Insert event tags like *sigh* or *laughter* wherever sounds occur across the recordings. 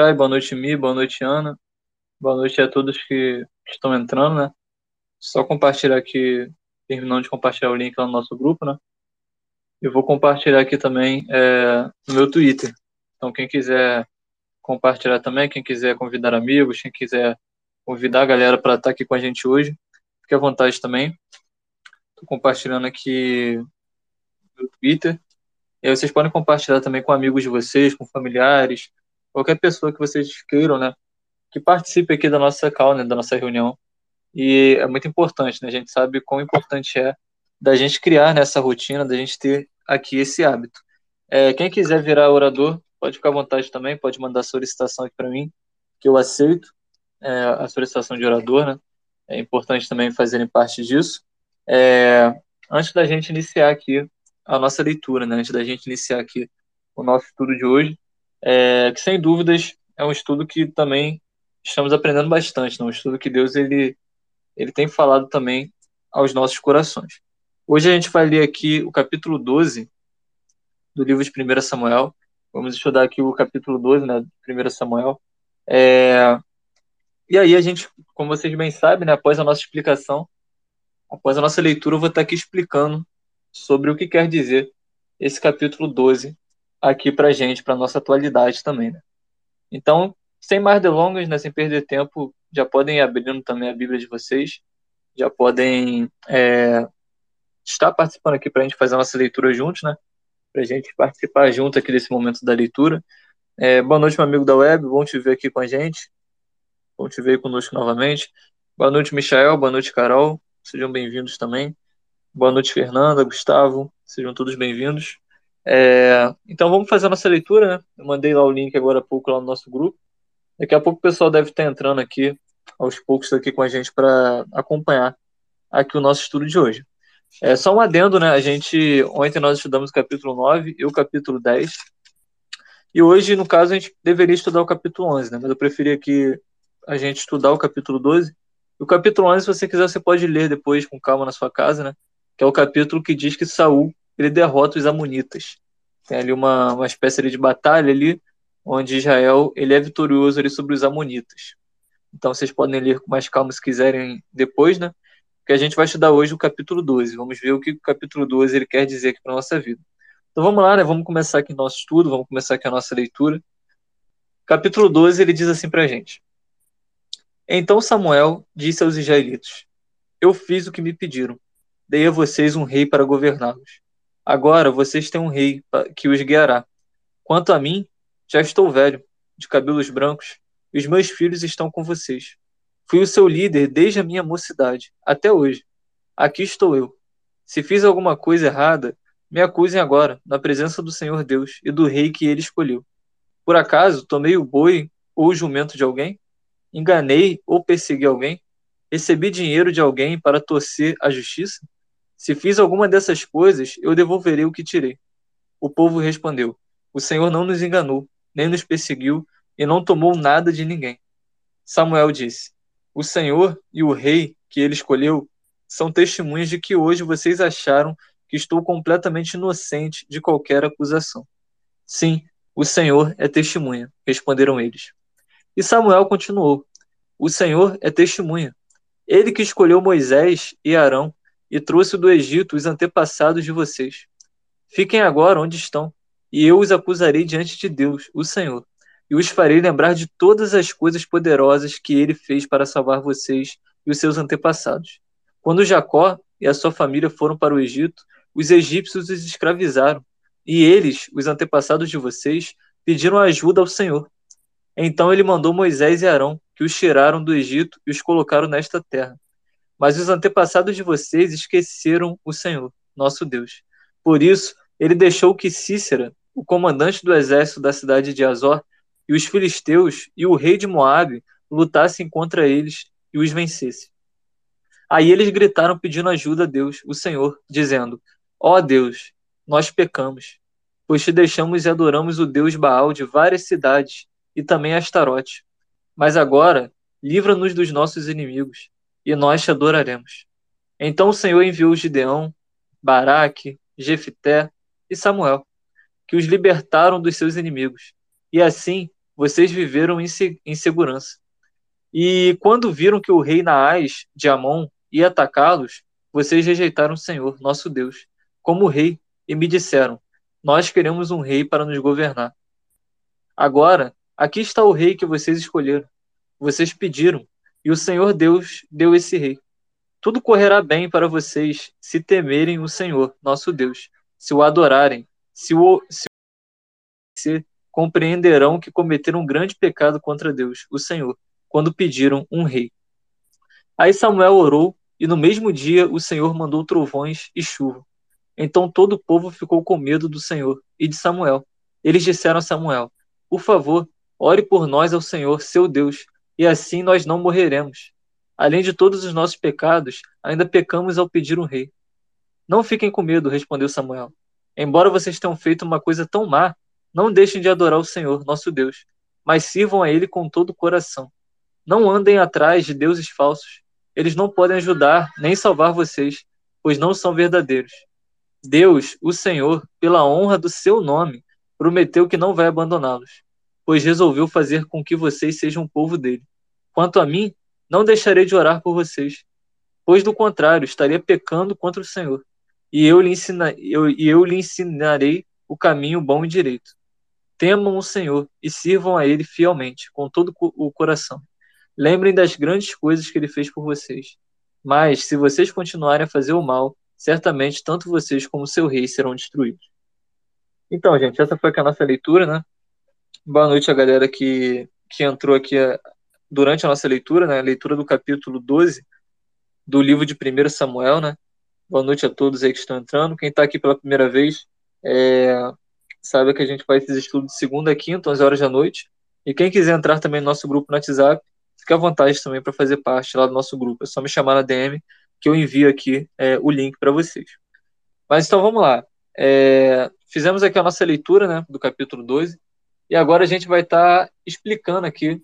Chay, boa noite, Mi, boa noite, Ana. Boa noite a todos que estão entrando, né? Só compartilhar aqui, terminando de compartilhar o link lá no nosso grupo, né? Eu vou compartilhar aqui também é, no meu Twitter. Então, quem quiser compartilhar também, quem quiser convidar amigos, quem quiser convidar a galera para estar aqui com a gente hoje, fique à vontade também. Estou compartilhando aqui no Twitter. E aí vocês podem compartilhar também com amigos de vocês, com familiares, qualquer pessoa que vocês queiram, né? Que participe aqui da nossa call, né, da nossa reunião. E é muito importante, né? A gente sabe quão importante é da gente criar nessa rotina, da gente ter aqui esse hábito. É, quem quiser virar orador, pode ficar à vontade também, pode mandar solicitação aqui para mim, que eu aceito é, a solicitação de orador, né? É importante também fazerem parte disso. É, antes da gente iniciar aqui a nossa leitura, né? Antes da gente iniciar aqui o nosso estudo de hoje, é, que sem dúvidas é um estudo que também estamos aprendendo bastante, né? um estudo que Deus ele, ele tem falado também aos nossos corações. Hoje a gente vai ler aqui o capítulo 12 do livro de 1 Samuel. Vamos estudar aqui o capítulo 12 né, de 1 Samuel. É... E aí a gente, como vocês bem sabem, né, após a nossa explicação, após a nossa leitura, eu vou estar aqui explicando sobre o que quer dizer esse capítulo 12 aqui para gente, para nossa atualidade também. Né? Então, sem mais delongas, né, sem perder tempo, já podem ir abrindo também a Bíblia de vocês, já podem é, estar participando aqui para a gente fazer a nossa leitura juntos, né? Para a gente participar junto aqui desse momento da leitura. É, boa noite, meu amigo da web, bom te ver aqui com a gente. Bom te ver conosco novamente. Boa noite, Michael, boa noite, Carol. Sejam bem-vindos também. Boa noite, Fernanda, Gustavo, sejam todos bem-vindos. É, então vamos fazer a nossa leitura, né? Eu mandei lá o link agora há pouco lá no nosso grupo. Daqui a pouco o pessoal deve estar entrando aqui aos poucos aqui com a gente para acompanhar aqui o nosso estudo de hoje. É, só um adendo, né? A gente, ontem nós estudamos o capítulo 9 e o capítulo 10. E hoje, no caso, a gente deveria estudar o capítulo 11, né? Mas eu preferia que a gente estudar o capítulo 12. O capítulo 11, se você quiser, você pode ler depois com calma na sua casa, né? Que é o capítulo que diz que Saul ele derrota os amonitas. Tem ali uma, uma espécie de batalha ali, onde Israel ele é vitorioso ali sobre os amonitas. Então vocês podem ler com mais calma se quiserem depois, né? que a gente vai estudar hoje o capítulo 12. Vamos ver o que o capítulo 12 ele quer dizer aqui para nossa vida. Então vamos lá, né? Vamos começar aqui nosso estudo, vamos começar aqui a nossa leitura. Capítulo 12, ele diz assim para a gente. Então Samuel disse aos israelitas: Eu fiz o que me pediram. Dei a vocês um rei para governá-los. Agora vocês têm um rei que os guiará. Quanto a mim, já estou velho, de cabelos brancos, e os meus filhos estão com vocês. Fui o seu líder desde a minha mocidade, até hoje. Aqui estou eu. Se fiz alguma coisa errada, me acusem agora, na presença do Senhor Deus e do rei que ele escolheu. Por acaso tomei o boi ou o jumento de alguém? Enganei ou persegui alguém? Recebi dinheiro de alguém para torcer a justiça? Se fiz alguma dessas coisas, eu devolverei o que tirei. O povo respondeu: O Senhor não nos enganou, nem nos perseguiu e não tomou nada de ninguém. Samuel disse: o Senhor e o Rei que ele escolheu são testemunhas de que hoje vocês acharam que estou completamente inocente de qualquer acusação. Sim, o Senhor é testemunha, responderam eles. E Samuel continuou: O Senhor é testemunha. Ele que escolheu Moisés e Arão e trouxe do Egito os antepassados de vocês. Fiquem agora onde estão, e eu os acusarei diante de Deus, o Senhor e os farei lembrar de todas as coisas poderosas que ele fez para salvar vocês e os seus antepassados. Quando Jacó e a sua família foram para o Egito, os egípcios os escravizaram, e eles, os antepassados de vocês, pediram ajuda ao Senhor. Então ele mandou Moisés e Arão, que os tiraram do Egito e os colocaram nesta terra. Mas os antepassados de vocês esqueceram o Senhor, nosso Deus. Por isso, ele deixou que Cícera, o comandante do exército da cidade de Azor, e os filisteus e o rei de Moabe lutassem contra eles e os vencessem. Aí eles gritaram pedindo ajuda a Deus, o Senhor, dizendo: Ó oh Deus, nós pecamos, pois te deixamos e adoramos o Deus Baal de várias cidades e também Astarote. Mas agora, livra-nos dos nossos inimigos, e nós te adoraremos. Então o Senhor enviou Gideão, Baraque, Jefité e Samuel, que os libertaram dos seus inimigos. E assim vocês viveram em segurança. E quando viram que o rei Naás de Amon ia atacá-los, vocês rejeitaram o Senhor, nosso Deus, como rei, e me disseram: Nós queremos um rei para nos governar. Agora, aqui está o rei que vocês escolheram. Vocês pediram, e o Senhor Deus deu esse rei. Tudo correrá bem para vocês se temerem o Senhor, nosso Deus, se o adorarem, se o se, se compreenderão que cometeram um grande pecado contra Deus, o Senhor, quando pediram um rei. Aí Samuel orou, e no mesmo dia o Senhor mandou trovões e chuva. Então todo o povo ficou com medo do Senhor e de Samuel. Eles disseram a Samuel: Por favor, ore por nós ao Senhor, seu Deus, e assim nós não morreremos. Além de todos os nossos pecados, ainda pecamos ao pedir um rei. Não fiquem com medo, respondeu Samuel. Embora vocês tenham feito uma coisa tão má, não deixem de adorar o Senhor, nosso Deus, mas sirvam a Ele com todo o coração. Não andem atrás de deuses falsos. Eles não podem ajudar nem salvar vocês, pois não são verdadeiros. Deus, o Senhor, pela honra do seu nome, prometeu que não vai abandoná-los, pois resolveu fazer com que vocês sejam povo dele. Quanto a mim, não deixarei de orar por vocês, pois do contrário, estaria pecando contra o Senhor, e eu lhe, ensina, eu, e eu lhe ensinarei o caminho bom e direito. Temam o Senhor e sirvam a Ele fielmente, com todo o coração. Lembrem das grandes coisas que Ele fez por vocês. Mas, se vocês continuarem a fazer o mal, certamente tanto vocês como seu rei serão destruídos. Então, gente, essa foi a nossa leitura, né? Boa noite a galera que, que entrou aqui durante a nossa leitura, né, a leitura do capítulo 12 do livro de 1 Samuel, né? Boa noite a todos aí que estão entrando. Quem está aqui pela primeira vez, é, sabe que a gente faz esses estudos de segunda a quinta, 11 horas da noite. E quem quiser entrar também no nosso grupo no WhatsApp, fica à vontade também para fazer parte lá do nosso grupo. É só me chamar na DM que eu envio aqui é, o link para vocês. Mas então vamos lá. É, fizemos aqui a nossa leitura né, do capítulo 12 e agora a gente vai estar tá explicando aqui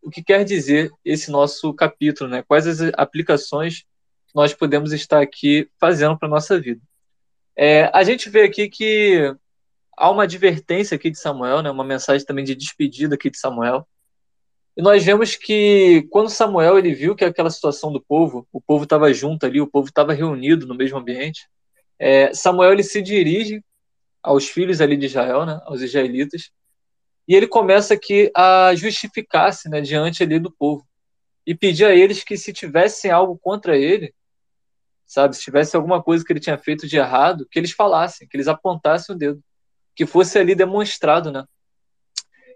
o que quer dizer esse nosso capítulo, né? Quais as aplicações que nós podemos estar aqui fazendo para nossa vida. É, a gente vê aqui que há uma advertência aqui de Samuel, né? Uma mensagem também de despedida aqui de Samuel. E nós vemos que quando Samuel ele viu que aquela situação do povo, o povo estava junto ali, o povo estava reunido no mesmo ambiente, é, Samuel ele se dirige aos filhos ali de Israel, né, aos israelitas, e ele começa aqui a justificar-se né, diante ali do povo e pedir a eles que se tivessem algo contra ele, sabe, se tivesse alguma coisa que ele tinha feito de errado, que eles falassem, que eles apontassem o dedo, que fosse ali demonstrado, né?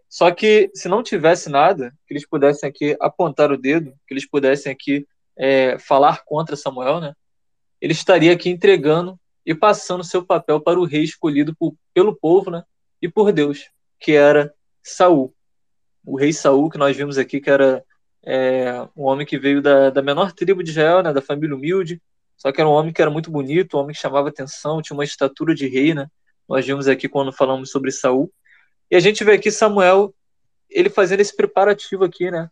Só que se não tivesse nada, que eles pudessem aqui apontar o dedo, que eles pudessem aqui é, falar contra Samuel, né? Ele estaria aqui entregando e passando seu papel para o rei escolhido por, pelo povo, né? E por Deus, que era Saul. O rei Saul, que nós vimos aqui, que era é, um homem que veio da, da menor tribo de Israel, né, da família humilde, só que era um homem que era muito bonito, um homem que chamava atenção, tinha uma estatura de rei, né? Nós vimos aqui quando falamos sobre Saul. E a gente vê aqui Samuel, ele fazendo esse preparativo aqui, né?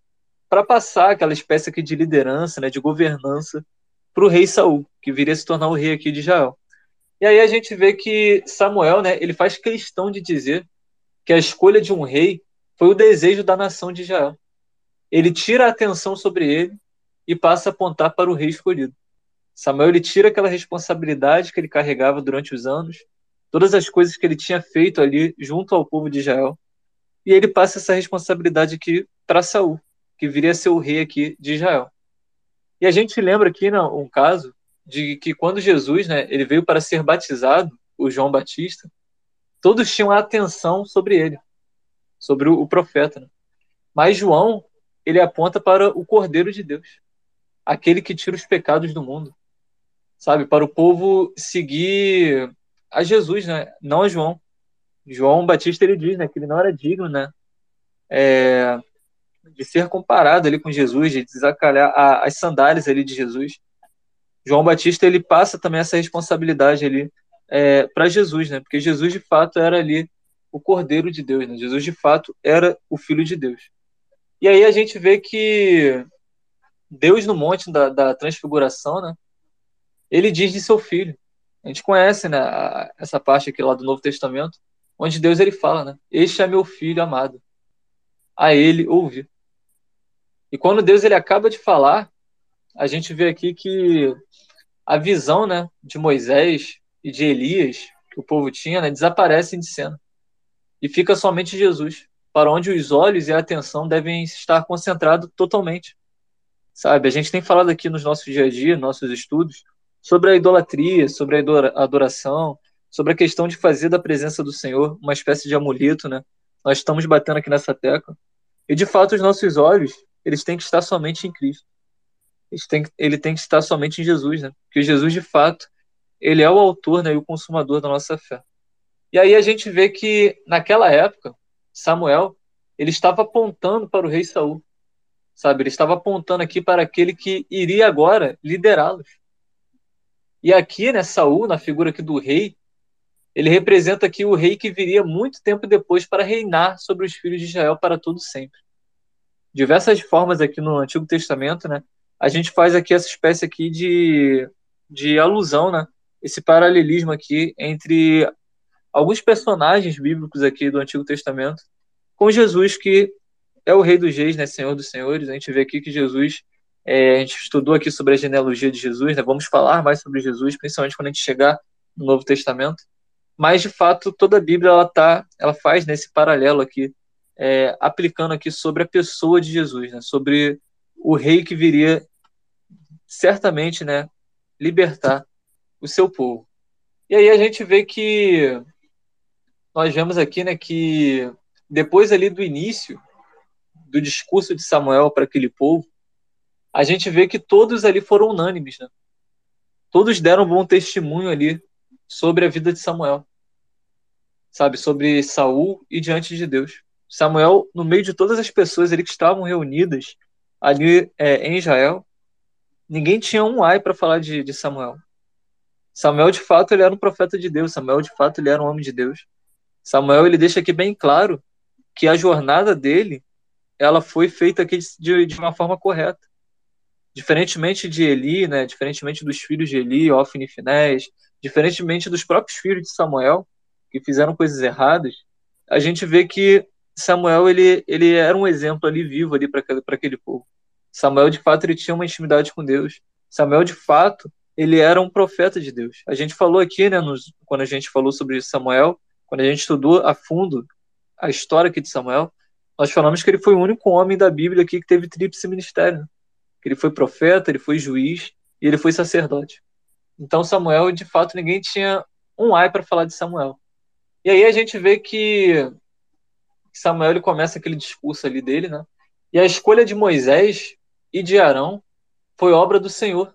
Para passar aquela espécie aqui de liderança, né, de governança para o rei Saul, que viria a se tornar o rei aqui de Israel. E aí a gente vê que Samuel, né, ele faz questão de dizer que a escolha de um rei foi o desejo da nação de Israel. Ele tira a atenção sobre ele e passa a apontar para o rei escolhido. Samuel ele tira aquela responsabilidade que ele carregava durante os anos, todas as coisas que ele tinha feito ali junto ao povo de Israel, e ele passa essa responsabilidade aqui para Saul, que viria a ser o rei aqui de Israel. E a gente lembra aqui né, um caso de que quando Jesus né, ele veio para ser batizado, o João Batista, todos tinham atenção sobre ele, sobre o, o profeta. Né? Mas João, ele aponta para o Cordeiro de Deus, aquele que tira os pecados do mundo, sabe? Para o povo seguir a Jesus, né? Não a João. João Batista ele diz, né, que ele não era digno, né, é, de ser comparado ali com Jesus, de desacalhar a, as sandálias ali de Jesus. João Batista ele passa também essa responsabilidade ali é, para Jesus, né? Porque Jesus de fato era ali o Cordeiro de Deus, né? Jesus de fato era o Filho de Deus. E aí a gente vê que Deus no monte da, da transfiguração, né? Ele diz de seu filho. A gente conhece, né? Essa parte aqui lá do Novo Testamento, onde Deus ele fala, né? Este é meu filho amado. a ele ouvir. E quando Deus ele acaba de falar, a gente vê aqui que a visão né, de Moisés e de Elias, que o povo tinha, né, desaparecem de cena. E fica somente Jesus, para onde os olhos e a atenção devem estar concentrados totalmente. Sabe, a gente tem falado aqui nos nossos dia a dia, nossos estudos, sobre a idolatria, sobre a adoração, sobre a questão de fazer da presença do Senhor uma espécie de amuleto, né? Nós estamos batendo aqui nessa tecla. E de fato, os nossos olhos, eles têm que estar somente em Cristo. Eles têm, ele tem que estar somente em Jesus, né? Porque Jesus, de fato, ele é o autor né, e o consumador da nossa fé. E aí a gente vê que, naquela época, Samuel, ele estava apontando para o rei Saul. Sabe? Ele estava apontando aqui para aquele que iria agora liderá-los. E aqui, né, Saul, na figura aqui do rei, ele representa aqui o rei que viria muito tempo depois para reinar sobre os filhos de Israel para todo sempre. Diversas formas aqui no Antigo Testamento, né? A gente faz aqui essa espécie aqui de, de alusão, né? Esse paralelismo aqui entre alguns personagens bíblicos aqui do Antigo Testamento com Jesus que é o Rei dos Reis, né? Senhor dos Senhores. A gente vê aqui que Jesus é, a gente estudou aqui sobre a genealogia de Jesus, né? Vamos falar mais sobre Jesus, principalmente quando a gente chegar no Novo Testamento mas de fato toda a Bíblia ela tá, ela faz nesse paralelo aqui, é, aplicando aqui sobre a pessoa de Jesus, né, sobre o rei que viria certamente, né, libertar o seu povo. E aí a gente vê que nós vemos aqui, né, que depois ali do início do discurso de Samuel para aquele povo, a gente vê que todos ali foram unânimes, né? Todos deram bom testemunho ali sobre a vida de Samuel. Sabe, sobre Saul e diante de Deus. Samuel, no meio de todas as pessoas ali que estavam reunidas ali é, em Israel, ninguém tinha um ai para falar de, de Samuel. Samuel, de fato, ele era um profeta de Deus. Samuel, de fato, ele era um homem de Deus. Samuel, ele deixa aqui bem claro que a jornada dele, ela foi feita aqui de, de uma forma correta. Diferentemente de Eli, né, diferentemente dos filhos de Eli, Ofni e Finés, diferentemente dos próprios filhos de Samuel, que fizeram coisas erradas, a gente vê que Samuel ele, ele era um exemplo ali vivo ali para aquele, aquele povo. Samuel de fato ele tinha uma intimidade com Deus. Samuel de fato ele era um profeta de Deus. A gente falou aqui, né, nos, quando a gente falou sobre Samuel, quando a gente estudou a fundo a história aqui de Samuel, nós falamos que ele foi o único homem da Bíblia aqui que teve tríplice ministério. Né? Que ele foi profeta, ele foi juiz e ele foi sacerdote. Então Samuel, de fato, ninguém tinha um ai para falar de Samuel. E aí a gente vê que Samuel ele começa aquele discurso ali dele, né? E a escolha de Moisés e de Arão foi obra do Senhor,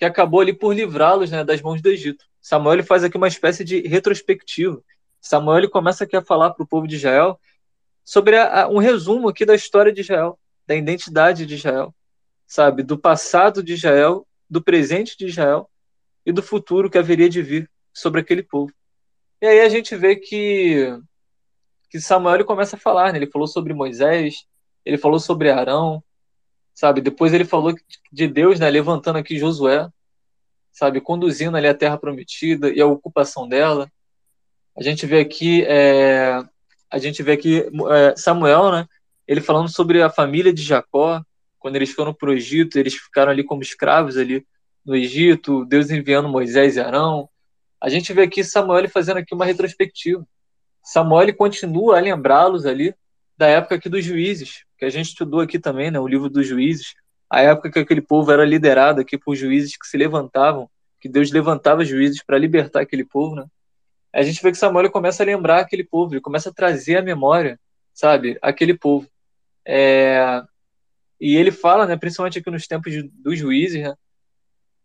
que acabou ali por livrá-los né, das mãos do Egito. Samuel faz aqui uma espécie de retrospectiva. Samuel começa aqui a falar para o povo de Israel sobre a, a, um resumo aqui da história de Israel, da identidade de Israel, sabe, do passado de Israel, do presente de Israel e do futuro que haveria de vir sobre aquele povo. E aí a gente vê que, que Samuel começa a falar, né? ele falou sobre Moisés, ele falou sobre Arão, sabe? Depois ele falou de Deus, né, levantando aqui Josué, sabe, conduzindo ali a terra prometida e a ocupação dela. A gente vê aqui, é, a gente vê aqui é, Samuel, né, ele falando sobre a família de Jacó, quando eles foram para o Egito, eles ficaram ali como escravos ali no Egito, Deus enviando Moisés e Arão. A gente vê aqui Samuel fazendo aqui uma retrospectiva. Samuel continua a lembrá-los ali da época aqui dos juízes, que a gente estudou aqui também, né, o livro dos juízes, a época que aquele povo era liderado aqui por juízes que se levantavam, que Deus levantava juízes para libertar aquele povo, né? A gente vê que Samuel começa a lembrar aquele povo, ele começa a trazer à memória, sabe, aquele povo. É, e ele fala, né, principalmente aqui nos tempos de, dos juízes, né,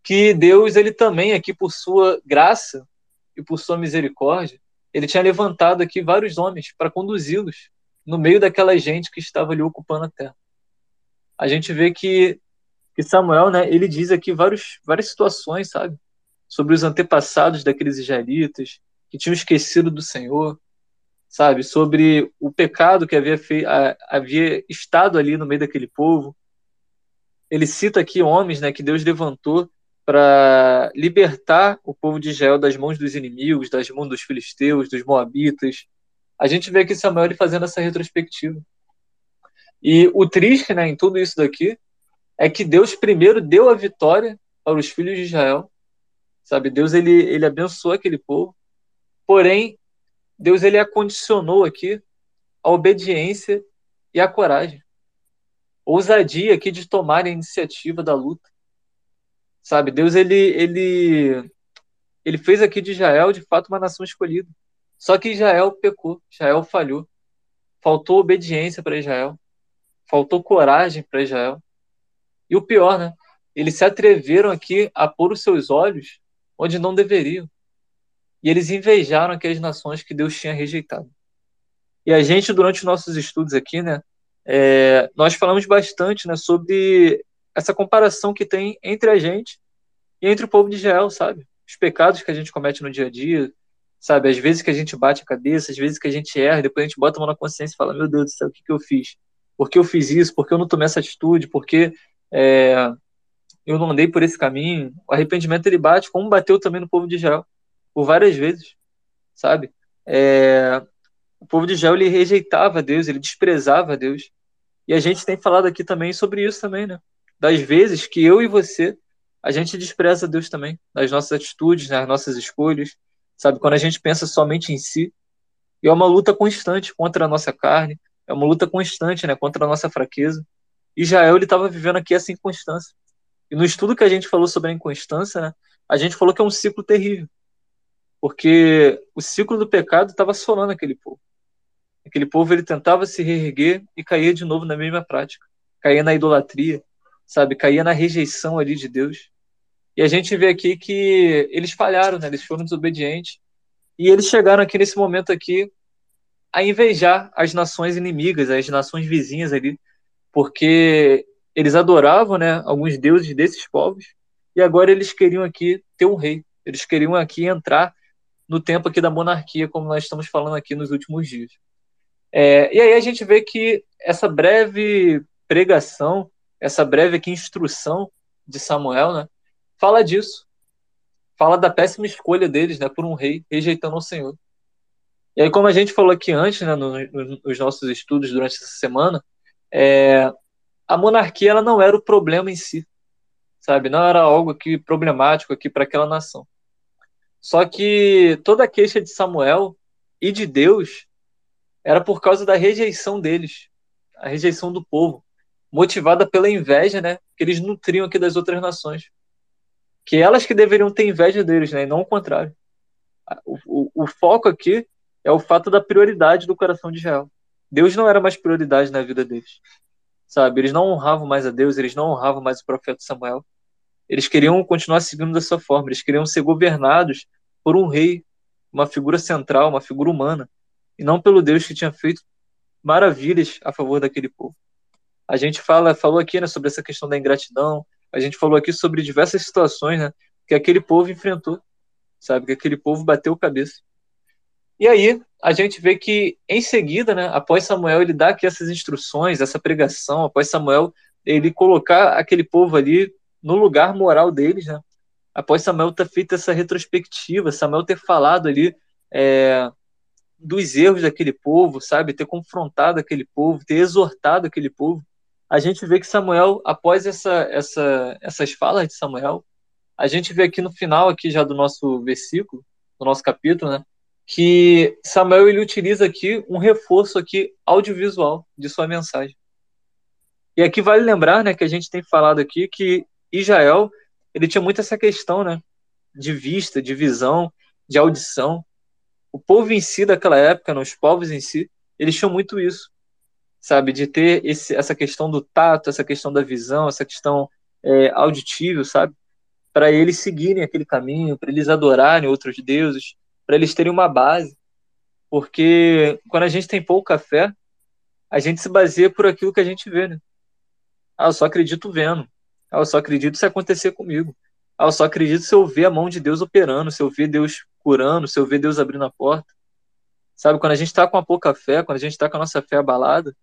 que Deus, ele também aqui por sua graça e por sua misericórdia, ele tinha levantado aqui vários homens para conduzi-los no meio daquela gente que estava ali ocupando a terra. A gente vê que, que Samuel, né, ele diz aqui vários, várias situações, sabe? Sobre os antepassados daqueles israelitas que tinham esquecido do Senhor, sabe? Sobre o pecado que havia, feito, havia estado ali no meio daquele povo. Ele cita aqui homens né, que Deus levantou para libertar o povo de Israel das mãos dos inimigos, das mãos dos filisteus, dos moabitas. A gente vê aqui Samuel fazendo essa retrospectiva. E o triste, né, em tudo isso daqui, é que Deus primeiro deu a vitória para os filhos de Israel, sabe? Deus ele ele abençoou aquele povo, porém Deus ele acondicionou aqui a obediência e a coragem, ousadia aqui de tomar a iniciativa da luta, sabe? Deus ele ele ele fez aqui de Israel de fato uma nação escolhida. Só que Israel pecou, Israel falhou. Faltou obediência para Israel. Faltou coragem para Israel. E o pior, né? Eles se atreveram aqui a pôr os seus olhos onde não deveriam. E eles invejaram aquelas nações que Deus tinha rejeitado. E a gente, durante os nossos estudos aqui, né, é, nós falamos bastante né, sobre essa comparação que tem entre a gente e entre o povo de Israel, sabe? Os pecados que a gente comete no dia a dia, sabe? Às vezes que a gente bate a cabeça, às vezes que a gente erra, depois a gente bota a mão na consciência e fala: Meu Deus do céu, o que, que eu fiz? Por que eu fiz isso? Por que eu não tomei essa atitude? Por que é, eu não andei por esse caminho? O arrependimento ele bate, como bateu também no povo de Israel, por várias vezes, sabe? É, o povo de Israel ele rejeitava Deus, ele desprezava Deus. E a gente tem falado aqui também sobre isso também, né? Das vezes que eu e você a gente despreza Deus também, nas nossas atitudes, nas nossas escolhas, sabe? Quando a gente pensa somente em si, e é uma luta constante contra a nossa carne, é uma luta constante, né, contra a nossa fraqueza. Israel ele estava vivendo aqui essa inconstância. E no estudo que a gente falou sobre a inconstância, né, a gente falou que é um ciclo terrível, porque o ciclo do pecado estava assolando aquele povo. Aquele povo ele tentava se reerguer e caía de novo na mesma prática, caía na idolatria, sabe, caía na rejeição ali de Deus. E a gente vê aqui que eles falharam, né? Eles foram desobedientes. E eles chegaram aqui nesse momento aqui a invejar as nações inimigas, as nações vizinhas ali, porque eles adoravam, né, alguns deuses desses povos, e agora eles queriam aqui ter um rei. Eles queriam aqui entrar no tempo aqui da monarquia, como nós estamos falando aqui nos últimos dias. É, e aí a gente vê que essa breve pregação, essa breve aqui instrução de Samuel, né, fala disso. Fala da péssima escolha deles, né, por um rei, rejeitando o Senhor. E aí, como a gente falou aqui antes, né, nos nossos estudos durante essa semana, é, a monarquia ela não era o problema em si, sabe? Não era algo aqui problemático aqui para aquela nação. Só que toda a queixa de Samuel e de Deus era por causa da rejeição deles, a rejeição do povo, motivada pela inveja, né, que eles nutriam aqui das outras nações que elas que deveriam ter inveja deles, né? E não o contrário. O, o, o, foco aqui é o fato da prioridade do coração de Israel. Deus não era mais prioridade na vida deles. Sabe? Eles não honravam mais a Deus, eles não honravam mais o profeta Samuel. Eles queriam continuar seguindo dessa forma, eles queriam ser governados por um rei, uma figura central, uma figura humana, e não pelo Deus que tinha feito maravilhas a favor daquele povo. A gente fala, falou aqui né, sobre essa questão da ingratidão, a gente falou aqui sobre diversas situações, né, que aquele povo enfrentou, sabe, que aquele povo bateu cabeça. E aí a gente vê que em seguida, né, após Samuel ele dá aqui essas instruções, essa pregação, após Samuel ele colocar aquele povo ali no lugar moral deles, né? Após Samuel ter feito essa retrospectiva, Samuel ter falado ali é, dos erros daquele povo, sabe, ter confrontado aquele povo, ter exortado aquele povo, a gente vê que Samuel, após essa, essa, essas falas de Samuel, a gente vê aqui no final aqui já do nosso versículo, do nosso capítulo, né, que Samuel ele utiliza aqui um reforço aqui audiovisual de sua mensagem. E aqui vale lembrar, né, que a gente tem falado aqui que Israel, ele tinha muito essa questão, né, de vista, de visão, de audição. O povo em si daquela época, né, os povos em si, eles tinham muito isso sabe? De ter esse, essa questão do tato, essa questão da visão, essa questão é, auditiva, sabe? Para eles seguirem aquele caminho, para eles adorarem outros deuses, para eles terem uma base. Porque quando a gente tem pouca fé, a gente se baseia por aquilo que a gente vê, né? Ah, eu só acredito vendo. Ah, eu só acredito se acontecer comigo. Ah, eu só acredito se eu ver a mão de Deus operando, se eu ver Deus curando, se eu ver Deus abrindo a porta. Sabe, quando a gente está com a pouca fé, quando a gente está com a nossa fé abalada,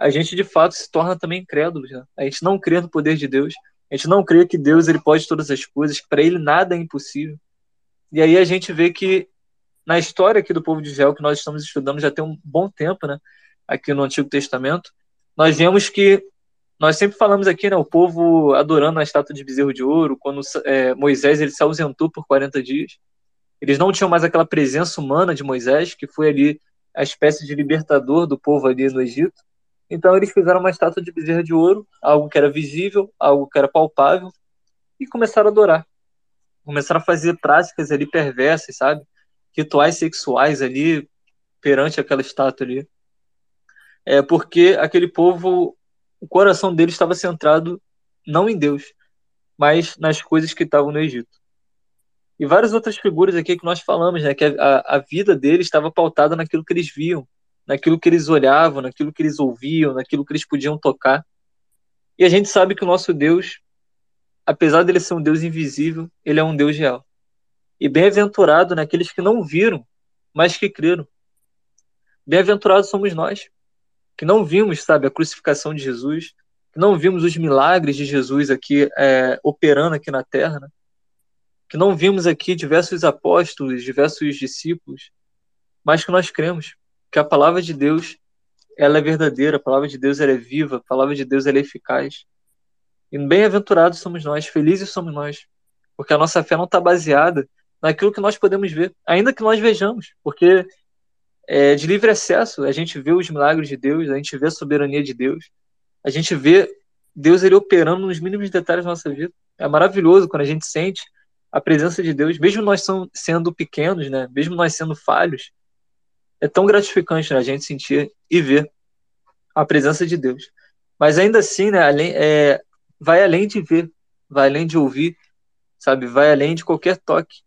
a gente de fato se torna também incrédulo. Né? A gente não crê no poder de Deus, a gente não crê que Deus ele pode todas as coisas, que para ele nada é impossível. E aí a gente vê que na história aqui do povo de Israel que nós estamos estudando já tem um bom tempo, né? Aqui no Antigo Testamento, nós vemos que nós sempre falamos aqui, né, o povo adorando a estátua de bezerro de ouro, quando é, Moisés ele se ausentou por 40 dias. Eles não tinham mais aquela presença humana de Moisés, que foi ali a espécie de libertador do povo ali no Egito. Então eles fizeram uma estátua de bezerro de ouro, algo que era visível, algo que era palpável, e começaram a adorar. Começaram a fazer práticas ali perversas, sabe? Rituais sexuais ali perante aquela estátua ali. É porque aquele povo, o coração deles estava centrado não em Deus, mas nas coisas que estavam no Egito. E várias outras figuras aqui que nós falamos, né? Que a, a vida deles estava pautada naquilo que eles viam, naquilo que eles olhavam, naquilo que eles ouviam, naquilo que eles podiam tocar. E a gente sabe que o nosso Deus, apesar dele ser um Deus invisível, ele é um Deus real. E bem-aventurado naqueles que não viram, mas que creram. Bem-aventurados somos nós, que não vimos, sabe, a crucificação de Jesus, que não vimos os milagres de Jesus aqui é, operando aqui na Terra, né? que não vimos aqui diversos apóstolos, diversos discípulos, mas que nós cremos que a palavra de Deus ela é verdadeira, a palavra de Deus ela é viva, a palavra de Deus ela é eficaz. E bem-aventurados somos nós, felizes somos nós, porque a nossa fé não está baseada naquilo que nós podemos ver, ainda que nós vejamos, porque é de livre acesso, a gente vê os milagres de Deus, a gente vê a soberania de Deus, a gente vê Deus ele operando nos mínimos detalhes da nossa vida. É maravilhoso quando a gente sente a presença de Deus, mesmo nós sendo pequenos, né, mesmo nós sendo falhos, é tão gratificante né, a gente sentir e ver a presença de Deus. Mas ainda assim, né, além, é, vai além de ver, vai além de ouvir, sabe, vai além de qualquer toque.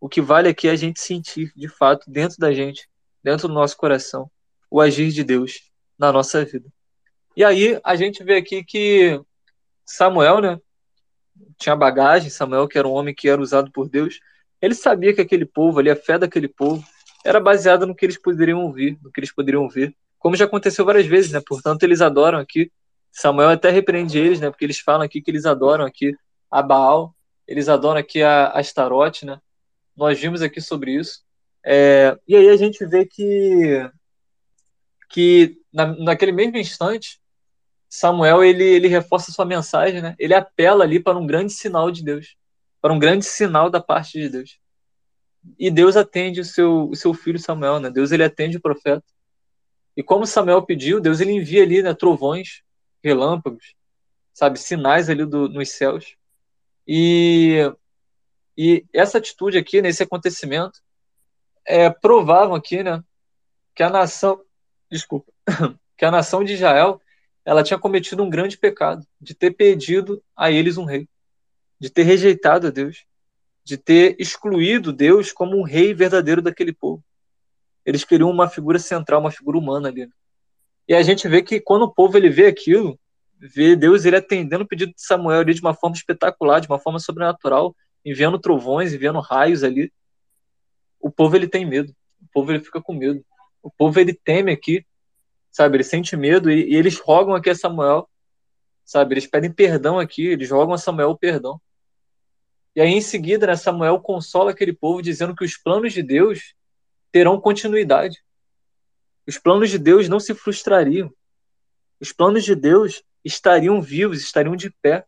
O que vale aqui é a gente sentir, de fato, dentro da gente, dentro do nosso coração, o agir de Deus na nossa vida. E aí a gente vê aqui que Samuel, né, tinha bagagem, Samuel, que era um homem que era usado por Deus, ele sabia que aquele povo ali, a fé daquele povo, era baseada no que eles poderiam ouvir, no que eles poderiam ver, como já aconteceu várias vezes, né? Portanto, eles adoram aqui. Samuel até repreende eles, né? Porque eles falam aqui que eles adoram aqui a Baal, eles adoram aqui a Astarote, né? Nós vimos aqui sobre isso. É, e aí a gente vê que que na, naquele mesmo instante Samuel ele, ele reforça sua mensagem, né? Ele apela ali para um grande sinal de Deus, para um grande sinal da parte de Deus. E Deus atende o seu, o seu filho Samuel, né? Deus ele atende o profeta. E como Samuel pediu, Deus ele envia ali, né, trovões, relâmpagos, sabe, sinais ali do, nos céus. E e essa atitude aqui nesse acontecimento é provavam aqui, né, que a nação, desculpa, *coughs* que a nação de Israel ela tinha cometido um grande pecado de ter pedido a eles um rei, de ter rejeitado a Deus, de ter excluído Deus como um rei verdadeiro daquele povo. Eles queriam uma figura central, uma figura humana ali. E a gente vê que quando o povo ele vê aquilo, vê Deus ele atendendo o pedido de Samuel ali de uma forma espetacular, de uma forma sobrenatural, enviando trovões, enviando raios ali. O povo ele tem medo. O povo ele fica com medo. O povo ele teme aqui sabe? Ele sente medo e, e eles rogam aqui a Samuel, sabe? Eles pedem perdão aqui, eles rogam a Samuel perdão. E aí, em seguida, né, Samuel consola aquele povo dizendo que os planos de Deus terão continuidade. Os planos de Deus não se frustrariam. Os planos de Deus estariam vivos, estariam de pé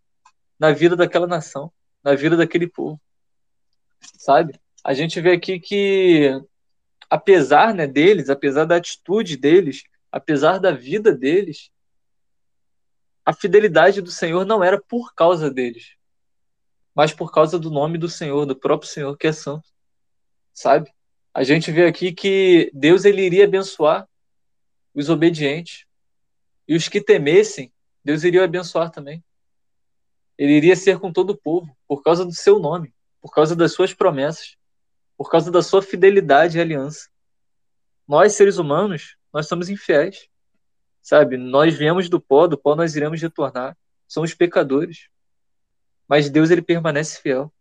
na vida daquela nação, na vida daquele povo. Sabe? A gente vê aqui que, apesar né, deles, apesar da atitude deles, apesar da vida deles, a fidelidade do Senhor não era por causa deles, mas por causa do nome do Senhor, do próprio Senhor que é santo. Sabe? A gente vê aqui que Deus ele iria abençoar os obedientes e os que temessem, Deus iria abençoar também. Ele iria ser com todo o povo por causa do seu nome, por causa das suas promessas, por causa da sua fidelidade e aliança. Nós, seres humanos, nós somos infiéis. Sabe? Nós viemos do pó, do pó nós iremos retornar. Somos pecadores. Mas Deus ele permanece fiel.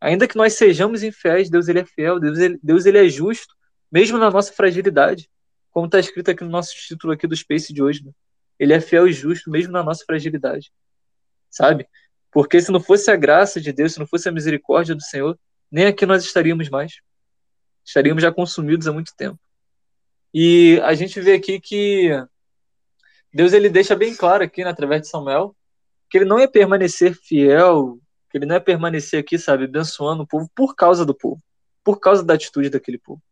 Ainda que nós sejamos infiéis, Deus ele é fiel, Deus ele, Deus ele é justo, mesmo na nossa fragilidade. Como está escrito aqui no nosso título aqui do Space de hoje, né? Ele é fiel e justo, mesmo na nossa fragilidade. Sabe? Porque se não fosse a graça de Deus, se não fosse a misericórdia do Senhor, nem aqui nós estaríamos mais. Estaríamos já consumidos há muito tempo. E a gente vê aqui que, Deus ele deixa bem claro aqui, né, através de Samuel, que ele não ia permanecer fiel, que ele não ia permanecer aqui, sabe, abençoando o povo por causa do povo, por causa da atitude daquele povo.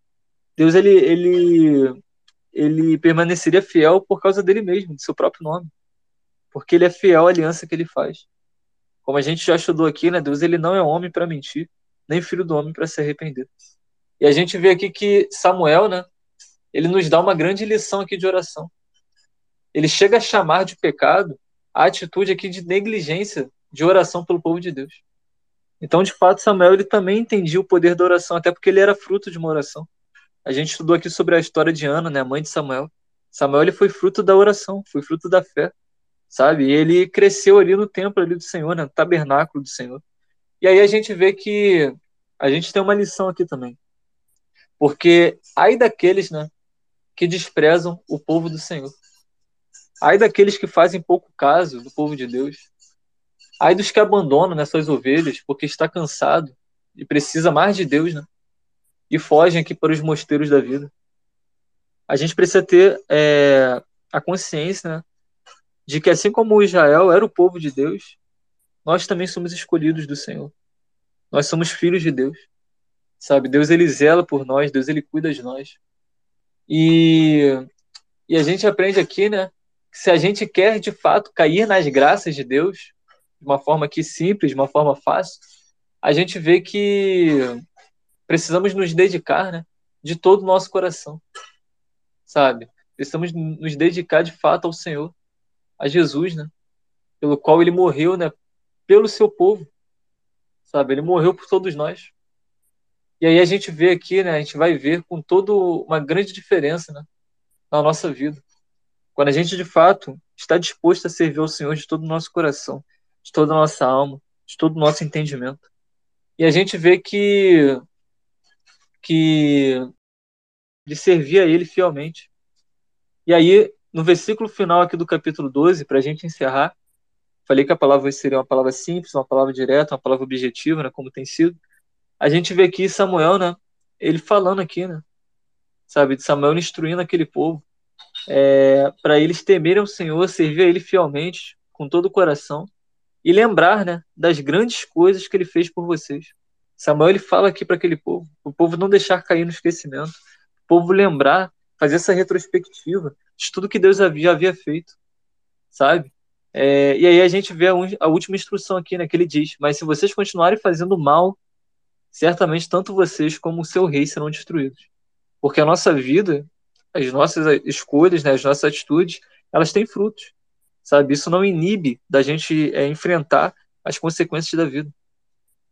Deus ele ele ele permaneceria fiel por causa dele mesmo, de seu próprio nome. Porque ele é fiel à aliança que ele faz. Como a gente já estudou aqui, né, Deus ele não é homem para mentir, nem filho do homem para se arrepender. E a gente vê aqui que Samuel, né, ele nos dá uma grande lição aqui de oração. Ele chega a chamar de pecado a atitude aqui de negligência de oração pelo povo de Deus. Então, de fato, Samuel ele também entendia o poder da oração, até porque ele era fruto de uma oração. A gente estudou aqui sobre a história de Ana, né, mãe de Samuel. Samuel ele foi fruto da oração, foi fruto da fé, sabe? E ele cresceu ali no templo ali do Senhor, né, no tabernáculo do Senhor. E aí a gente vê que a gente tem uma lição aqui também. Porque ai daqueles, né, que desprezam o povo do Senhor. Ai daqueles que fazem pouco caso do povo de Deus. Ai dos que abandonam né, suas ovelhas porque está cansado e precisa mais de Deus, né? E fogem aqui para os mosteiros da vida. A gente precisa ter é, a consciência né, de que assim como Israel era o povo de Deus, nós também somos escolhidos do Senhor. Nós somos filhos de Deus. Sabe? Deus ele zela por nós, Deus ele cuida de nós. E, e a gente aprende aqui, né? Que se a gente quer de fato cair nas graças de Deus, de uma forma aqui simples, de uma forma fácil, a gente vê que precisamos nos dedicar, né? De todo o nosso coração, sabe? Precisamos nos dedicar de fato ao Senhor, a Jesus, né? Pelo qual ele morreu, né? Pelo seu povo, sabe? Ele morreu por todos nós. E aí a gente vê aqui, né, a gente vai ver com toda uma grande diferença né, na nossa vida. Quando a gente, de fato, está disposto a servir ao Senhor de todo o nosso coração, de toda a nossa alma, de todo o nosso entendimento. E a gente vê que, que de servir a Ele fielmente. E aí, no versículo final aqui do capítulo 12, para a gente encerrar, falei que a palavra seria uma palavra simples, uma palavra direta, uma palavra objetiva, né, como tem sido a gente vê aqui Samuel, né? Ele falando aqui, né? Sabe, de Samuel instruindo aquele povo é, para eles temerem o Senhor, servir a Ele fielmente, com todo o coração e lembrar, né, das grandes coisas que Ele fez por vocês. Samuel ele fala aqui para aquele povo, o povo não deixar cair no esquecimento, o povo lembrar, fazer essa retrospectiva de tudo que Deus havia, havia feito, sabe? É, e aí a gente vê a, a, última instrução aqui, né, que ele diz: Mas se vocês continuarem fazendo mal certamente tanto vocês como o seu rei serão destruídos. Porque a nossa vida, as nossas escolhas, né, as nossas atitudes, elas têm frutos, sabe? Isso não inibe da gente é, enfrentar as consequências da vida.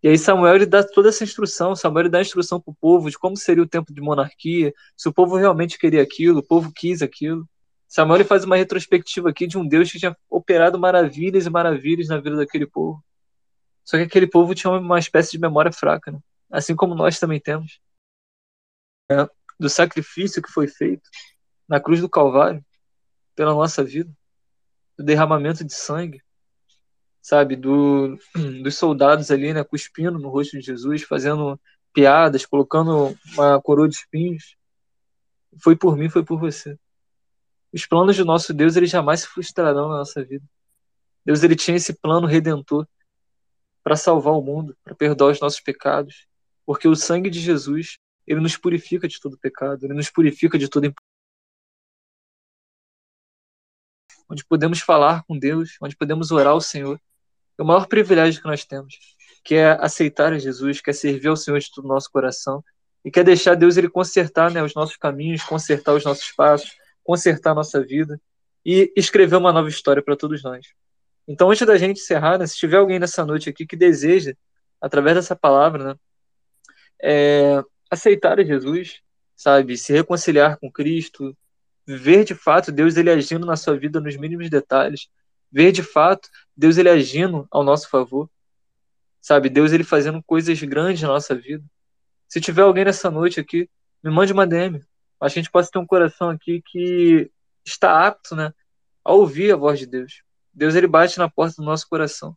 E aí Samuel ele dá toda essa instrução, Samuel ele dá instrução para o povo de como seria o tempo de monarquia, se o povo realmente queria aquilo, o povo quis aquilo. Samuel ele faz uma retrospectiva aqui de um Deus que tinha operado maravilhas e maravilhas na vida daquele povo. Só que aquele povo tinha uma espécie de memória fraca, né? assim como nós também temos. É, do sacrifício que foi feito na cruz do Calvário pela nossa vida, do derramamento de sangue, sabe, do, *clears throat* dos soldados ali, né, cuspindo no rosto de Jesus, fazendo piadas, colocando uma coroa de espinhos. Foi por mim, foi por você. Os planos do nosso Deus, eles jamais se frustrarão na nossa vida. Deus, ele tinha esse plano redentor para salvar o mundo, para perdoar os nossos pecados, porque o sangue de Jesus, ele nos purifica de todo pecado, ele nos purifica de toda onde podemos falar com Deus, onde podemos orar ao Senhor. É o maior privilégio que nós temos, que é aceitar a Jesus, que é servir ao Senhor de todo o nosso coração e quer deixar Deus ele consertar né, os nossos caminhos, consertar os nossos passos, consertar a nossa vida e escrever uma nova história para todos nós. Então, antes da gente encerrar, né, se tiver alguém nessa noite aqui que deseja, através dessa palavra, né, é, aceitar Jesus, sabe, se reconciliar com Cristo, ver de fato Deus ele agindo na sua vida nos mínimos detalhes, ver de fato Deus ele agindo ao nosso favor, sabe, Deus ele fazendo coisas grandes na nossa vida. Se tiver alguém nessa noite aqui, me mande uma DM. Acho que a gente possa ter um coração aqui que está apto, né, a ouvir a voz de Deus. Deus ele bate na porta do nosso coração.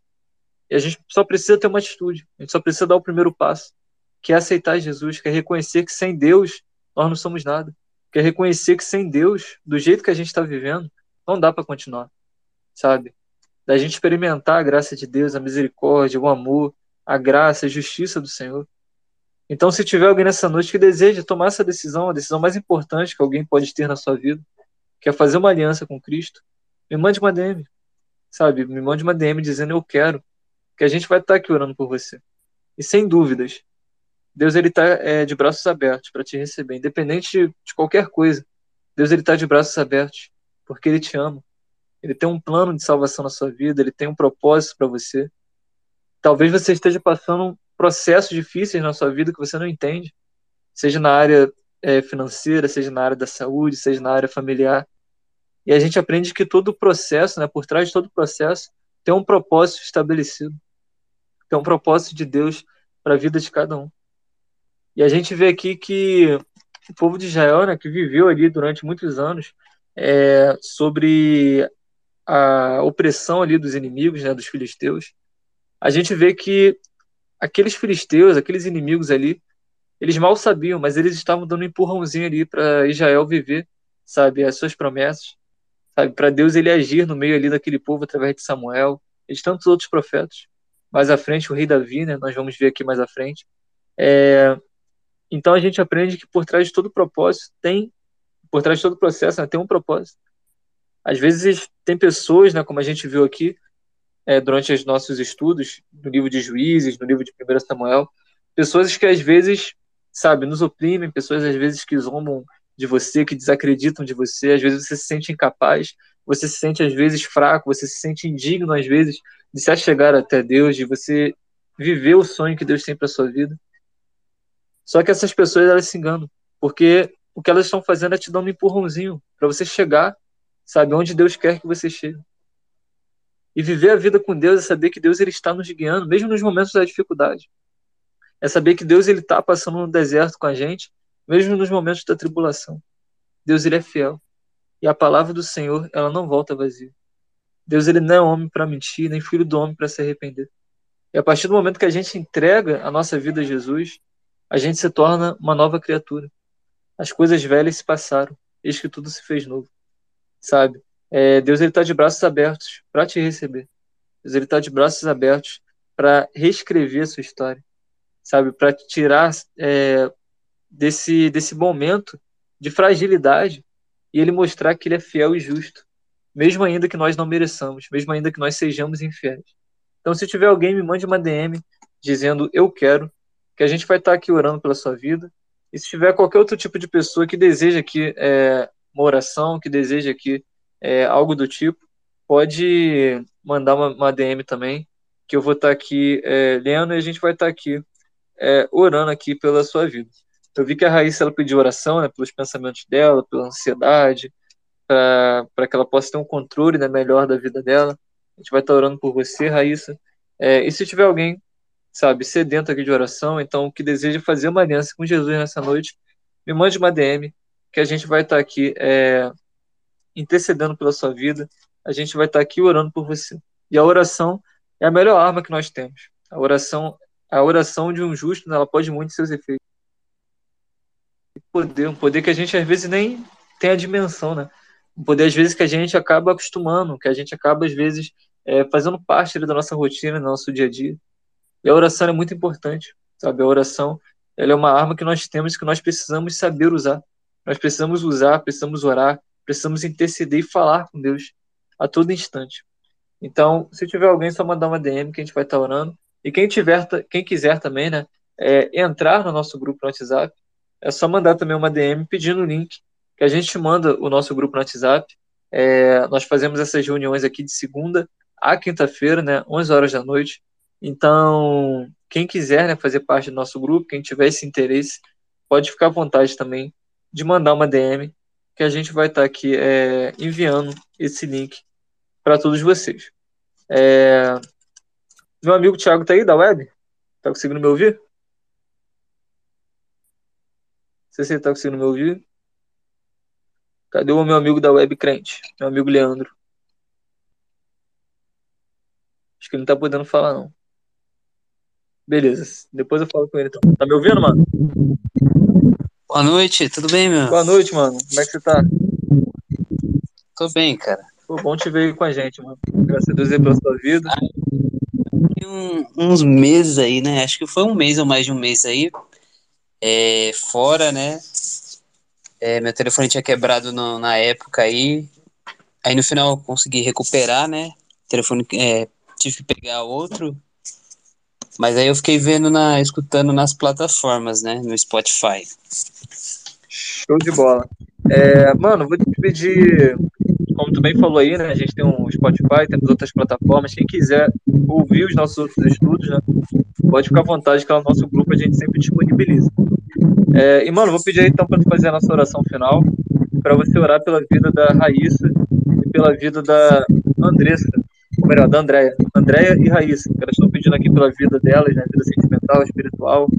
E a gente só precisa ter uma atitude, a gente só precisa dar o primeiro passo, que aceitar Jesus, que reconhecer que sem Deus nós não somos nada, que reconhecer que sem Deus, do jeito que a gente está vivendo, Não dá para continuar, sabe? Da gente experimentar a graça de Deus, a misericórdia, o amor, a graça, a justiça do Senhor. Então, se tiver alguém nessa noite que deseja tomar essa decisão, a decisão mais importante que alguém pode ter na sua vida, que é fazer uma aliança com Cristo, me mande uma DM, sabe? Me mande uma DM dizendo eu quero, que a gente vai estar aqui orando por você. E sem dúvidas, Deus ele está é, de braços abertos para te receber, independente de qualquer coisa. Deus ele está de braços abertos porque ele te ama. Ele tem um plano de salvação na sua vida, ele tem um propósito para você. Talvez você esteja passando processos difíceis na sua vida que você não entende, seja na área é, financeira, seja na área da saúde, seja na área familiar. E a gente aprende que todo processo, né, por trás de todo processo, tem um propósito estabelecido. Tem um propósito de Deus para a vida de cada um. E a gente vê aqui que o povo de Israel, né, que viveu ali durante muitos anos é, sobre a opressão ali dos inimigos, né, dos filisteus, a gente vê que aqueles filisteus, aqueles inimigos ali, eles mal sabiam, mas eles estavam dando um empurrãozinho ali para Israel viver, sabe, as suas promessas, sabe, para Deus ele agir no meio ali daquele povo através de Samuel e de tantos outros profetas. Mais à frente, o rei Davi, né, nós vamos ver aqui mais à frente. É, então a gente aprende que por trás de todo propósito tem, por trás de todo processo, né, tem um propósito. Às vezes tem pessoas, né, como a gente viu aqui é, durante os nossos estudos, no livro de Juízes, no livro de 1 Samuel, pessoas que às vezes, sabe, nos oprimem, pessoas às vezes que zombam de você, que desacreditam de você, às vezes você se sente incapaz, você se sente às vezes fraco, você se sente indigno às vezes de se achegar até Deus, de você viver o sonho que Deus tem para sua vida. Só que essas pessoas elas se enganam, porque o que elas estão fazendo é te dar um empurrãozinho para você chegar, sabe, onde Deus quer que você chegue. E viver a vida com Deus é saber que Deus ele está nos guiando, mesmo nos momentos da dificuldade. É saber que Deus ele está passando no deserto com a gente, mesmo nos momentos da tribulação. Deus ele é fiel. E a palavra do Senhor, ela não volta vazia. Deus ele não é homem para mentir, nem filho do homem para se arrepender. E a partir do momento que a gente entrega a nossa vida a Jesus, a gente se torna uma nova criatura. As coisas velhas se passaram, eis que tudo se fez novo. Sabe? É, Deus está de braços abertos para te receber. Deus está de braços abertos para reescrever a sua história. Sabe? Para tirar é, desse, desse momento de fragilidade e ele mostrar que ele é fiel e justo, mesmo ainda que nós não mereçamos, mesmo ainda que nós sejamos infiéis. Então, se tiver alguém, me mande uma DM dizendo eu quero, que a gente vai estar aqui orando pela sua vida. E se tiver qualquer outro tipo de pessoa que deseja aqui é, uma oração, que deseja aqui é, algo do tipo, pode mandar uma, uma, DM também, que eu vou estar aqui é, lendo e a gente vai estar aqui é, orando aqui pela sua vida. Eu vi que a Raíssa ela pediu oração né, pelos pensamentos dela, pela ansiedade, para que ela possa ter um controle né, melhor da vida dela. A gente vai estar orando por você, Raíssa. É, e se tiver alguém sabe, sedento aqui de oração, então que deseja fazer uma aliança com Jesus nessa noite, me mande uma DM, que a gente vai estar aqui é, intercedendo pela sua vida, a gente vai estar aqui orando por você. E a oração é a melhor arma que nós temos. A oração, a oração de um justo, ela pode muito seus efeitos. Poder, um poder que a gente às vezes nem tem a dimensão, né? Um poder às vezes que a gente acaba acostumando, que a gente acaba às vezes é, fazendo parte da nossa rotina, do nosso dia a dia. E a oração é muito importante, sabe? A oração ela é uma arma que nós temos que nós precisamos saber usar. Nós precisamos usar, precisamos orar, precisamos interceder e falar com Deus a todo instante. Então, se tiver alguém, só mandar uma DM que a gente vai estar orando. E quem tiver, quem quiser também, né, é, entrar no nosso grupo no WhatsApp, é só mandar também uma DM pedindo o link, que a gente manda o nosso grupo no WhatsApp. É, nós fazemos essas reuniões aqui de segunda a quinta-feira, né, 11 horas da noite. Então, quem quiser né, fazer parte do nosso grupo, quem tiver esse interesse, pode ficar à vontade também de mandar uma DM, que a gente vai estar aqui é, enviando esse link para todos vocês. É... Meu amigo Thiago tá aí da web? Tá conseguindo me ouvir? Não sei se ele tá conseguindo me ouvir. Cadê o meu amigo da web crente? Meu amigo Leandro. Acho que ele não tá podendo falar, não. Beleza. Depois eu falo com ele então. Tá me ouvindo, mano? Boa noite, tudo bem, meu? Boa noite, mano. Como é que você tá? Tô bem, cara. Foi bom te ver aí com a gente, mano. Graças a Deus aí pela sua vida. Um, uns meses aí, né? Acho que foi um mês ou mais de um mês aí. É, fora, né? É, meu telefone tinha quebrado no, na época aí. Aí no final eu consegui recuperar, né? O telefone é, tive que pegar outro. Mas aí eu fiquei vendo na, escutando nas plataformas, né? No Spotify. Show de bola. É, mano, vou te pedir, como tu bem falou aí, né? A gente tem um Spotify, temos outras plataformas. Quem quiser ouvir os nossos outros estudos, né? Pode ficar à vontade, que é o nosso grupo, a gente sempre disponibiliza. É, e, mano, vou pedir aí então para tu fazer a nossa oração final, para você orar pela vida da Raíssa e pela vida da Andressa, ou melhor, da Andréia. Andréia e Raíssa, que elas estão pedindo aqui pela vida delas, né? Vida sentimental, espiritual.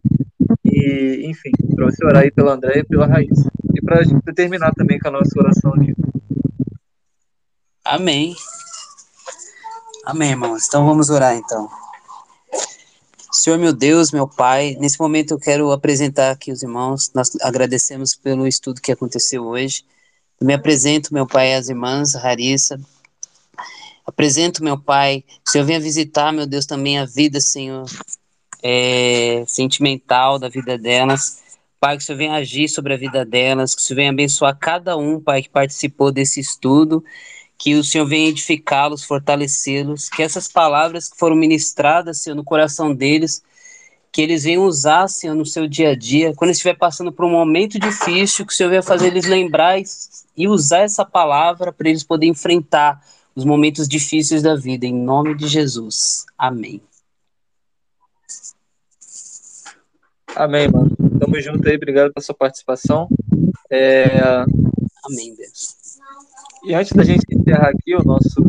E, enfim, para você orar aí pela Andréia e pela Raíssa. E para a gente terminar também com a nossa oração aqui. Amém. Amém, irmãos. Então vamos orar então. Senhor meu Deus, meu Pai, nesse momento eu quero apresentar aqui os irmãos. Nós agradecemos pelo estudo que aconteceu hoje. Eu me apresento, meu Pai, as irmãs, Larissa. Apresento, meu Pai. Senhor venha visitar, meu Deus, também a vida, Senhor, é, sentimental da vida delas. Pai, que o Senhor venha agir sobre a vida delas, que o Senhor venha abençoar cada um, Pai, que participou desse estudo que o Senhor venha edificá-los, fortalecê-los, que essas palavras que foram ministradas, Senhor, no coração deles, que eles venham usar, Senhor, no seu dia a dia, quando estiver passando por um momento difícil, que o Senhor venha fazer eles lembrar e usar essa palavra para eles poderem enfrentar os momentos difíceis da vida, em nome de Jesus. Amém. Amém, mano. Tamo junto aí, obrigado pela sua participação. É... Amém, Deus. E antes da gente encerrar aqui o nosso,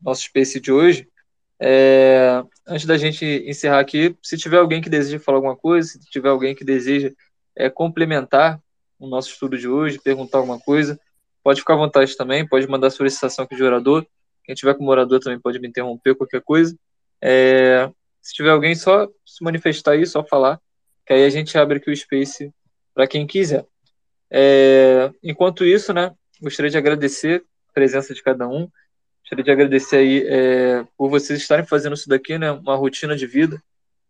nosso space de hoje, é, antes da gente encerrar aqui, se tiver alguém que deseja falar alguma coisa, se tiver alguém que deseja é, complementar o nosso estudo de hoje, perguntar alguma coisa, pode ficar à vontade também, pode mandar solicitação aqui de orador. Quem tiver como orador também pode me interromper, qualquer coisa. É, se tiver alguém, só se manifestar aí, só falar, que aí a gente abre aqui o space para quem quiser. É, enquanto isso, né, Gostaria de agradecer a presença de cada um. Gostaria de agradecer aí é, por vocês estarem fazendo isso daqui, né? Uma rotina de vida,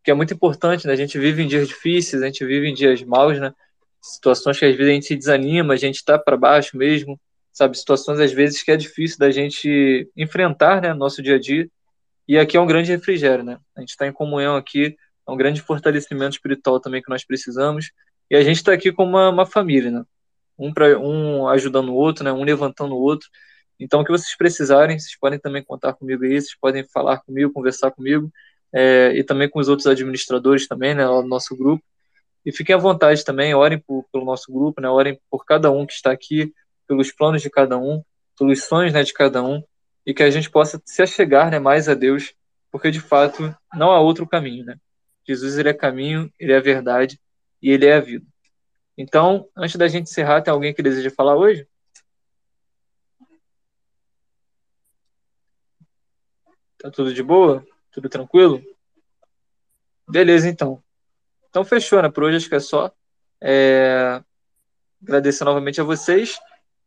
que é muito importante, né? A gente vive em dias difíceis, a gente vive em dias maus, né? Situações que às vezes a gente se desanima, a gente está para baixo mesmo, sabe? Situações às vezes que é difícil da gente enfrentar, né? No nosso dia a dia. E aqui é um grande refrigério, né? A gente está em comunhão aqui, é um grande fortalecimento espiritual também que nós precisamos. E a gente está aqui como uma, uma família, né? um, pra, um ajudando o outro, né, um levantando o outro. Então, o que vocês precisarem, vocês podem também contar comigo aí, vocês podem falar comigo, conversar comigo, é, e também com os outros administradores também, né, do nosso grupo. E fiquem à vontade também, orem por, pelo nosso grupo, né, orem por cada um que está aqui, pelos planos de cada um, pelos sonhos né, de cada um, e que a gente possa se achegar né, mais a Deus, porque de fato não há outro caminho. Né? Jesus ele é caminho, ele é verdade e ele é a vida. Então, antes da gente encerrar, tem alguém que deseja falar hoje? Tá tudo de boa? Tudo tranquilo? Beleza, então. Então, fechou, né? Por hoje acho que é só. É... Agradecer novamente a vocês.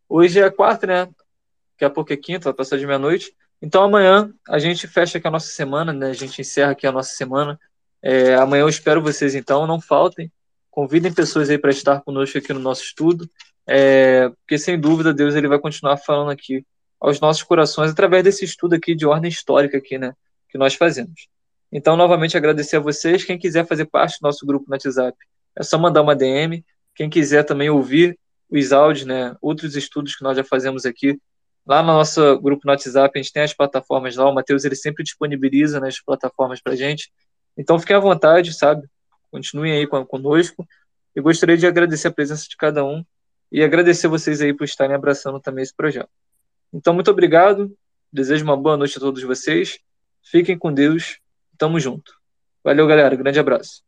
Hoje é quarta, né? Daqui a pouco é quinta, vai passar de meia-noite. Então, amanhã a gente fecha aqui a nossa semana, né? A gente encerra aqui a nossa semana. É... Amanhã eu espero vocês, então. Não faltem. Convidem pessoas aí para estar conosco aqui no nosso estudo, é, porque sem dúvida Deus ele vai continuar falando aqui aos nossos corações através desse estudo aqui de ordem histórica aqui, né, que nós fazemos. Então, novamente agradecer a vocês. Quem quiser fazer parte do nosso grupo no WhatsApp, é só mandar uma DM. Quem quiser também ouvir os áudios, né, outros estudos que nós já fazemos aqui, lá no nosso grupo no WhatsApp, a gente tem as plataformas lá. O Matheus ele sempre disponibiliza né, as plataformas para gente. Então, fiquem à vontade, sabe? Continuem aí conosco. Eu gostaria de agradecer a presença de cada um e agradecer vocês aí por estarem abraçando também esse projeto. Então, muito obrigado. Desejo uma boa noite a todos vocês. Fiquem com Deus. Tamo junto. Valeu, galera. Grande abraço.